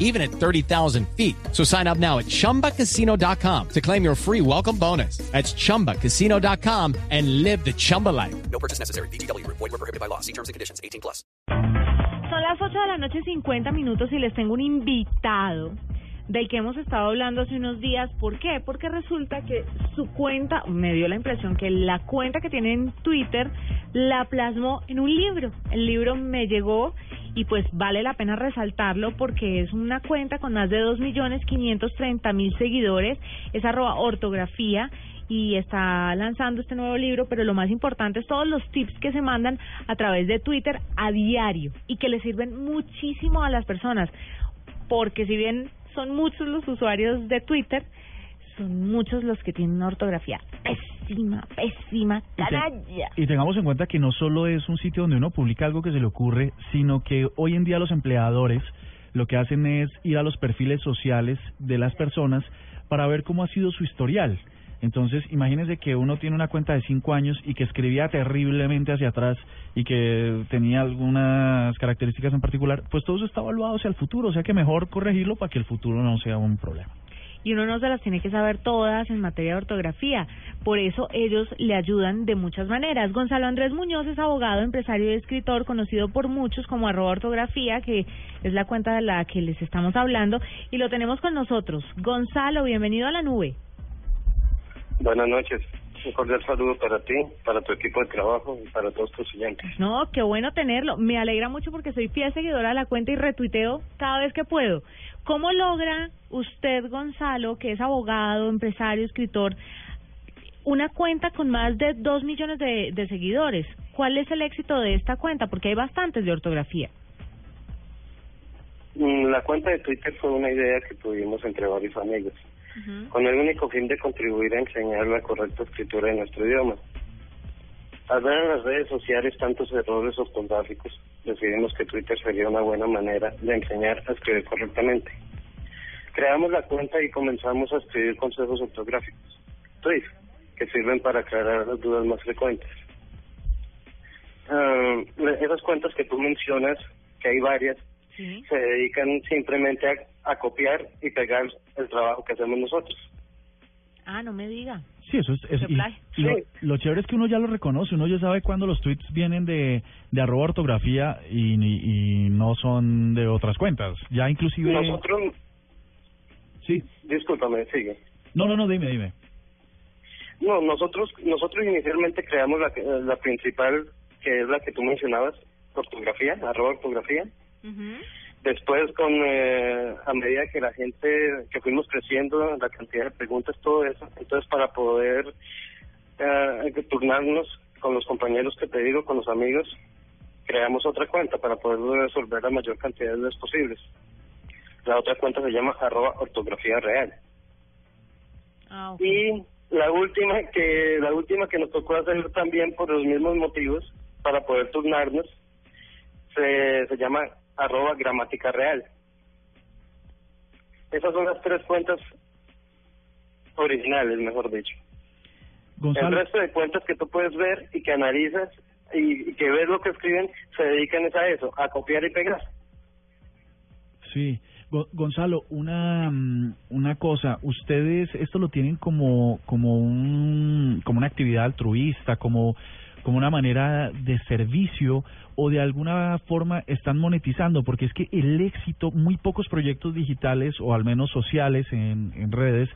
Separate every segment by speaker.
Speaker 1: even at 30,000 feet. So sign up now at chumbacasino.com to claim your free welcome bonus. That's chumbacasino.com and live the Chumba life.
Speaker 2: No purchase necessary. BGW. Void were prohibited by law. See terms and conditions. 18 plus.
Speaker 3: Son las 8 de la noche 50 minutos y les tengo un invitado del que hemos estado hablando hace unos días. ¿Por qué? Porque resulta que su cuenta, me dio la impresión que la cuenta que tiene en Twitter la plasmó en un libro. El libro me llegó y pues vale la pena resaltarlo porque es una cuenta con más de 2.530.000 seguidores, es arroba ortografía y está lanzando este nuevo libro, pero lo más importante es todos los tips que se mandan a través de Twitter a diario y que le sirven muchísimo a las personas, porque si bien son muchos los usuarios de Twitter, son muchos los que tienen una ortografía. Pésima, pésima, canalla.
Speaker 4: Y tengamos en cuenta que no solo es un sitio donde uno publica algo que se le ocurre, sino que hoy en día los empleadores lo que hacen es ir a los perfiles sociales de las personas para ver cómo ha sido su historial. Entonces, imagínense que uno tiene una cuenta de cinco años y que escribía terriblemente hacia atrás y que tenía algunas características en particular, pues todo eso está evaluado hacia el futuro, o sea que mejor corregirlo para que el futuro no sea un problema.
Speaker 3: y uno no se las tiene que saber todas en materia de ortografía. Por eso ellos le ayudan de muchas maneras. Gonzalo Andrés Muñoz es abogado, empresario y escritor, conocido por muchos como arroba ortografía, que es la cuenta de la que les estamos hablando, y lo tenemos con nosotros. Gonzalo, bienvenido a la nube.
Speaker 5: Buenas noches. Un cordial saludo para ti, para tu equipo de trabajo y para todos tus oyentes.
Speaker 3: No, qué bueno tenerlo. Me alegra mucho porque soy fiel seguidora de la cuenta y retuiteo cada vez que puedo. ¿Cómo logra usted, Gonzalo, que es abogado, empresario, escritor, una cuenta con más de dos millones de, de seguidores? ¿Cuál es el éxito de esta cuenta? Porque hay bastantes de ortografía.
Speaker 5: Mm, La cuenta de Twitter fue una idea que tuvimos entre varios amigos, con el único fin de contribuir a enseñar la correcta escritura de nuestro idioma. Al ver en las redes sociales tantos errores ortográficos, decidimos que Twitter sería una buena manera de enseñar a escribir correctamente. Creamos la cuenta y comenzamos a escribir consejos ortográficos, tweets, que sirven para aclarar las dudas más frecuentes. Ah, esas cuentas que tú mencionas, que hay varias,
Speaker 3: Sí.
Speaker 5: se dedican simplemente a, a copiar y pegar el trabajo que hacemos nosotros.
Speaker 3: Ah, no me diga.
Speaker 4: Sí, eso es... es- y- y lo,
Speaker 5: Sí.
Speaker 4: lo chévere es que uno ya lo reconoce, uno ya sabe cuándo los tweets vienen de, de arroba ortografía y, y, y no son de otras cuentas. Ya inclusive...
Speaker 5: Nosotros,
Speaker 4: Sí.
Speaker 5: discúlpame, sigue.
Speaker 4: No, no, no, dime, dime.
Speaker 5: No, nosotros nosotros inicialmente creamos la, la principal, que es la que tú mencionabas, ortografía, arroba ortografía.
Speaker 3: Ujú.
Speaker 5: Después, con eh, a medida que la gente, que fuimos creciendo, la cantidad de preguntas, todo eso, entonces para poder eh, turnarnos con los compañeros que te digo, con los amigos, creamos otra cuenta para poder resolver la mayor cantidad de dudas posibles. La otra cuenta se llama arroba ortografía real.
Speaker 3: Ah.
Speaker 5: Y la última que la última que nos tocó hacer también por los mismos motivos para poder turnarnos se, se llama arroba gramática real. Esas son las tres cuentas originales, mejor dicho. El resto de cuentas que tú puedes ver y que analizas y, y que ves lo que escriben se dedican es a eso, a copiar y pegar.
Speaker 4: Sí. Go- Gonzalo, una, mm, una cosa, ustedes esto lo tienen como, como, un, como una actividad altruista, como, como una manera de servicio o de alguna forma están monetizando, porque es que el éxito, muy pocos proyectos digitales o al menos sociales en, en redes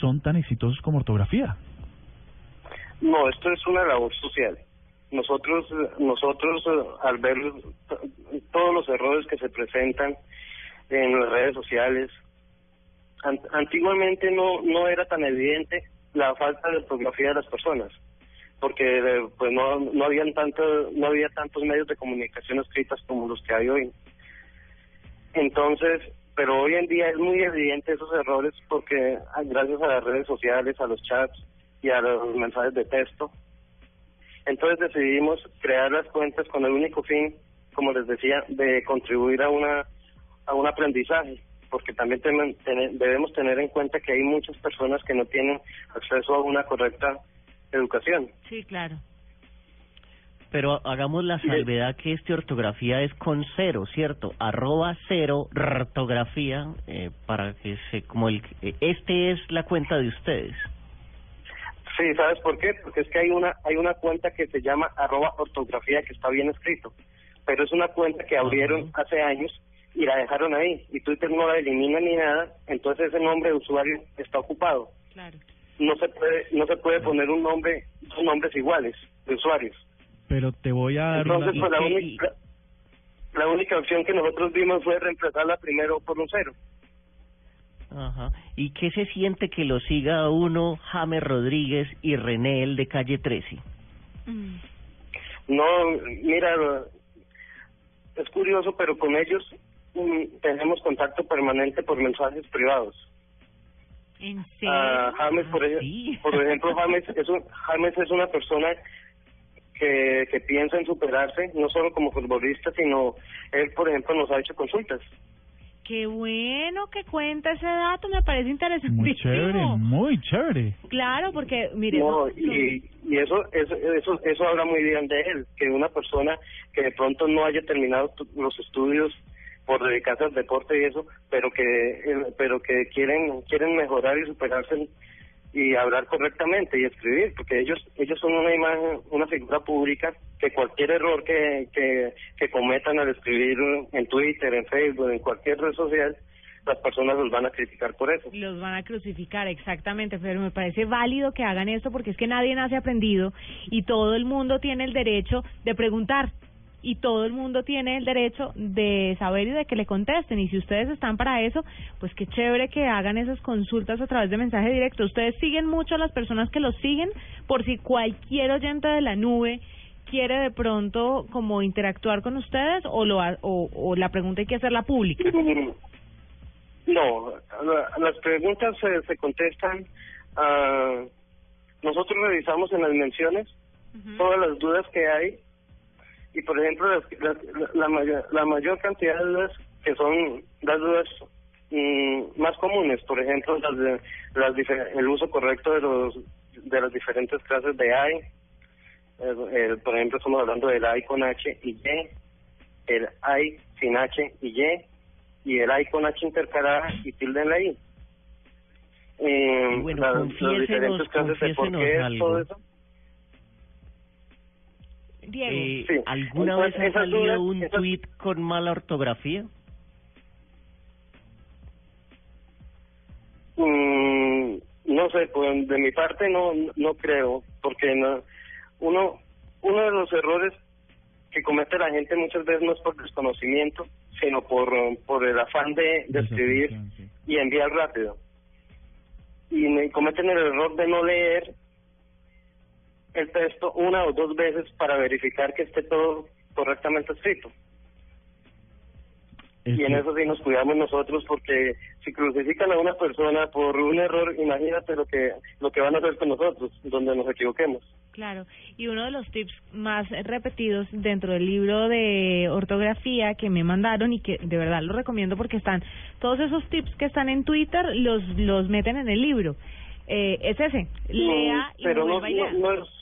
Speaker 4: son tan exitosos como ortografía.
Speaker 5: No, esto es una labor social. Nosotros, nosotros eh, al ver todos los errores que se presentan en las redes sociales, an- antiguamente no no era tan evidente la falta de ortografía de las personas, porque eh, pues no no habían tanto no había tantos medios de comunicación escritas como los que hay hoy. Entonces, pero hoy en día es muy evidente esos errores porque gracias a las redes sociales, a los chats y a los mensajes de texto, entonces decidimos crear las cuentas con el único fin como les decía, de contribuir a una a un aprendizaje, porque también debemos tener en cuenta que hay muchas personas que no tienen acceso a una correcta educación.
Speaker 3: Sí, claro.
Speaker 6: Pero hagamos la salvedad que este ortografía es con cero, ¿cierto? Arroba cero ortografía eh, para que se como el eh, este es la cuenta de ustedes.
Speaker 5: Sí, ¿sabes por qué? Porque es que hay una hay una cuenta que se llama arroba ortografía que está bien escrito, pero es una cuenta que abrieron hace años y la dejaron ahí y Twitter no la elimina ni nada, entonces ese nombre de usuario está ocupado.
Speaker 3: Claro.
Speaker 5: No se puede no se puede poner un nombre dos nombres iguales de usuarios.
Speaker 4: Pero te voy a dar una...
Speaker 5: Entonces, pues, la, única, la única opción que nosotros vimos fue reemplazarla primero por un cero.
Speaker 6: Ajá. ¿Y qué se siente que lo siga a uno James Rodríguez y René el de calle 13?
Speaker 3: Mm.
Speaker 5: No, mira, es curioso, pero con ellos tenemos contacto permanente por mensajes privados.
Speaker 3: ¿En serio?
Speaker 5: Ah, James, por, ej-
Speaker 6: sí.
Speaker 5: por ejemplo, James es, un, James es una persona que, que piensa en superarse, no solo como futbolista, sino él, por ejemplo, nos ha hecho consultas.
Speaker 3: Qué bueno que cuenta ese dato, me parece interesantísimo.
Speaker 4: Muy chévere, muy chévere.
Speaker 3: Claro, porque, mire,
Speaker 5: No, y, y eso, eso, eso, eso habla muy bien de él, que una persona que de pronto no haya terminado los estudios por dedicarse al deporte y eso, pero que, eh, pero que quieren, quieren mejorar y superarse y hablar correctamente y escribir, porque ellos, ellos son una imagen, una figura pública que cualquier error que, que, que cometan al escribir en Twitter, en Facebook, en cualquier red social, las personas los van a criticar por eso.
Speaker 3: los van a crucificar, exactamente, pero me parece válido que hagan esto porque es que nadie nace aprendido y todo el mundo tiene el derecho de preguntar y todo el mundo tiene el derecho de saber y de que le contesten y si ustedes están para eso, pues qué chévere que hagan esas consultas a través de mensaje directo. Ustedes siguen mucho a las personas que los siguen por si cualquier oyente de la nube quiere de pronto como interactuar con ustedes o lo ha- o, o la pregunta hay que hacerla pública.
Speaker 5: No, la- las preguntas se, se contestan. ah, nosotros revisamos en las menciones todas las dudas que hay y, por ejemplo, las- las- la, mayor, la mayor cantidad de dudas que son las dudas mm, más comunes, por ejemplo, las de, las el uso correcto de los de las diferentes clases de AI. El- el- por ejemplo, estamos hablando del AI con H y Y, el AI sin H y Y, y el I con H intercalada y tilde en la I. Eh,
Speaker 6: Y bueno,
Speaker 5: las- diferentes clases de por qué es todo
Speaker 6: algo.
Speaker 5: eso.
Speaker 3: Diego.
Speaker 6: Eh,
Speaker 5: Sí.
Speaker 6: ¿Alguna
Speaker 5: Entonces,
Speaker 6: vez ha salido
Speaker 5: dudas-
Speaker 6: un
Speaker 5: esas-
Speaker 6: tweet con mala ortografía?
Speaker 5: Mm, no sé, pues de mi parte no no creo, porque no, uno uno de los errores que comete la gente muchas veces no es por desconocimiento, sino por por el afán de, de escribir
Speaker 4: sí.
Speaker 5: y enviar rápido. Y me cometen el error de no leer el texto una o dos veces para verificar que esté todo correctamente escrito.
Speaker 4: Es
Speaker 5: y en
Speaker 4: que-
Speaker 5: eso sí nos cuidamos nosotros porque si crucifican a una persona por un error, imagínate lo que lo que van a hacer con nosotros, donde nos equivoquemos.
Speaker 3: Claro, y uno de los tips más repetidos dentro del libro de ortografía que me mandaron y que de verdad lo recomiendo porque están todos esos tips que están en Twitter los los meten en el libro. Eh, es ese, lea y
Speaker 5: pero no, no, es-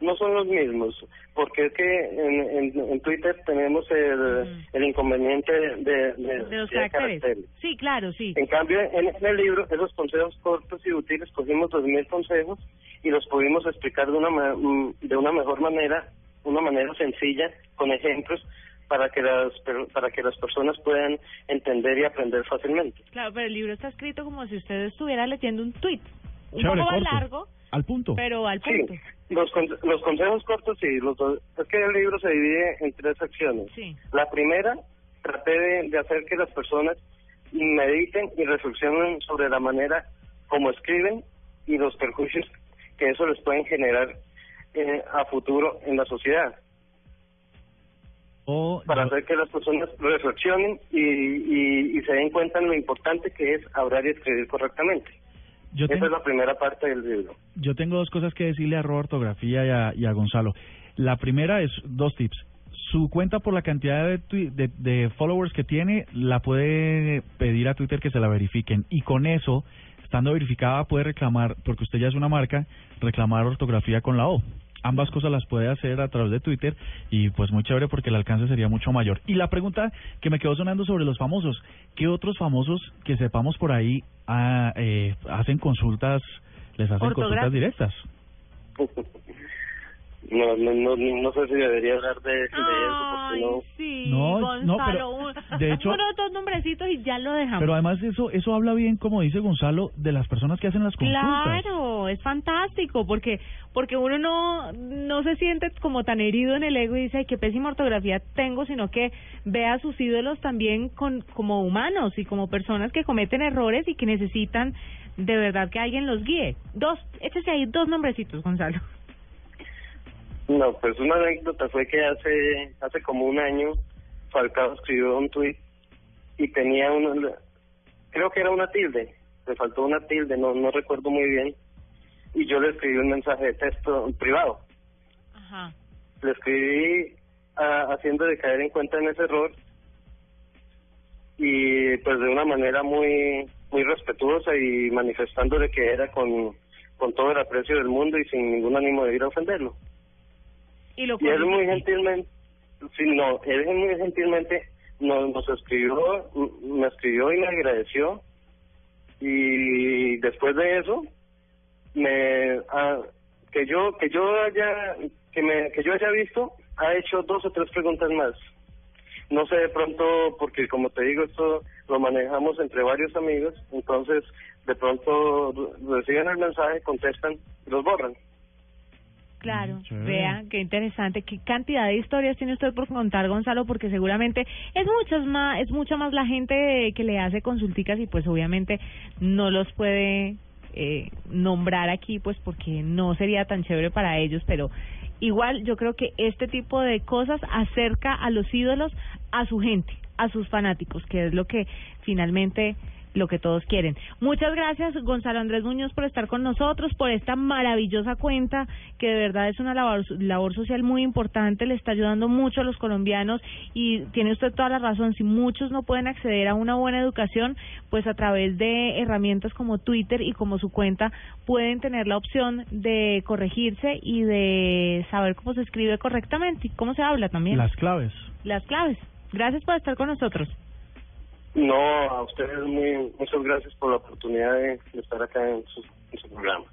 Speaker 5: no son los mismos, porque es que en, en, en Twitter tenemos el, el inconveniente de, de,
Speaker 3: de los caracteres. Sí, claro, sí.
Speaker 5: En cambio, en, en el libro, esos consejos cortos y útiles, cogimos dos mil consejos y los pudimos explicar de una, mm, de una mejor manera, una manera sencilla, con ejemplos, para que las para que las personas puedan entender y aprender fácilmente.
Speaker 3: Claro, pero el libro está escrito como si usted estuviera leyendo un tweet. Un
Speaker 4: Chévere,
Speaker 3: poco más
Speaker 4: corto.
Speaker 3: largo,
Speaker 4: Al punto.
Speaker 3: pero al punto.
Speaker 5: Sí, los, con- los consejos cortos, sí, los dos- es que el libro se divide en tres secciones.
Speaker 3: Sí.
Speaker 5: La primera, traté de, de hacer que las personas mediten y reflexionen sobre la manera como escriben y los perjuicios que eso les pueden generar eh, a futuro en la sociedad.
Speaker 4: O
Speaker 5: Para
Speaker 4: yo-
Speaker 5: hacer que las personas reflexionen y, y, y se den cuenta de lo importante que es hablar y escribir correctamente.
Speaker 4: Yo
Speaker 5: Esa
Speaker 4: tengo-
Speaker 5: es la primera parte del libro.
Speaker 4: Yo tengo dos cosas que decirle a Roba Ortografía y a, y a Gonzalo. La primera es dos tips. su cuenta por la cantidad de, tui- de, de followers que tiene, la puede pedir a Twitter que se la verifiquen. Y con eso, estando verificada, puede reclamar, porque usted ya es una marca, reclamar ortografía con la O. Ambas cosas las puede hacer a través de Twitter y pues muy chévere porque el alcance sería mucho mayor. Y la pregunta que me quedó sonando sobre los famosos, ¿qué otros famosos que sepamos por ahí ah, eh, hacen consultas, les hacen consultas directas?
Speaker 5: No, no, no, no sé si debería hablar de, de eso, porque no...
Speaker 3: sí,
Speaker 4: No, no,
Speaker 3: Gonzalo.
Speaker 4: pero,
Speaker 3: un-
Speaker 4: de hecho-
Speaker 3: unos y ya lo dejamos.
Speaker 4: Pero además eso eso habla bien, como dice Gonzalo, de las personas que hacen las consultas.
Speaker 3: Claro, es fantástico porque porque uno no no se siente como tan herido en el ego y dice, ay, qué pésima ortografía tengo, sino que ve a sus ídolos también con como humanos y como personas que cometen errores y que necesitan de verdad que alguien los guíe. Dos, échese ahí dos nombrecitos, Gonzalo.
Speaker 5: No, pues una anécdota fue que hace hace como un año Falcao escribió un tuit y tenía una, creo que era una tilde, le faltó una tilde, no no recuerdo muy bien, y yo le escribí un mensaje de texto privado.
Speaker 3: Ajá.
Speaker 5: Le escribí ah, haciendo de caer en cuenta en ese error y pues de una manera muy muy respetuosa y manifestándole que era con, con todo el aprecio del mundo y sin ningún ánimo de ir a ofenderlo.
Speaker 3: Y lo
Speaker 5: Y él muy gentilmente, sí, no, él muy gentilmente nos, nos escribió, me escribió y me agradeció. Y después de eso, me, ah, que yo, que yo haya, que me, que yo haya visto, ha hecho dos o tres preguntas más. No sé de pronto, porque como te digo, esto lo manejamos entre varios amigos, entonces de pronto reciben el mensaje, contestan y los borran.
Speaker 3: Claro,
Speaker 4: Mm, chévere.
Speaker 3: vea, qué interesante, qué cantidad de historias tiene usted por contar, Gonzalo, porque seguramente es muchas más, es mucha más la gente que le hace consulticas y pues obviamente no los puede eh, nombrar aquí, pues porque no sería tan chévere para ellos, pero igual yo creo que este tipo de cosas acerca a los ídolos a su gente, a sus fanáticos, que es lo que finalmente lo que todos quieren. Muchas gracias, Gonzalo Andrés Muñoz, por estar con nosotros, por esta maravillosa cuenta, que de verdad es una labor, labor social muy importante, le está ayudando mucho a los colombianos y tiene usted toda la razón, si muchos no pueden acceder a una buena educación, pues a través de herramientas como Twitter y como su cuenta pueden tener la opción de corregirse y de saber cómo se escribe correctamente y cómo se habla también.
Speaker 4: Las claves.
Speaker 3: Las claves. Gracias por estar con nosotros.
Speaker 5: No, a ustedes muy, muchas gracias por la oportunidad de, estar acá en su, en su programa.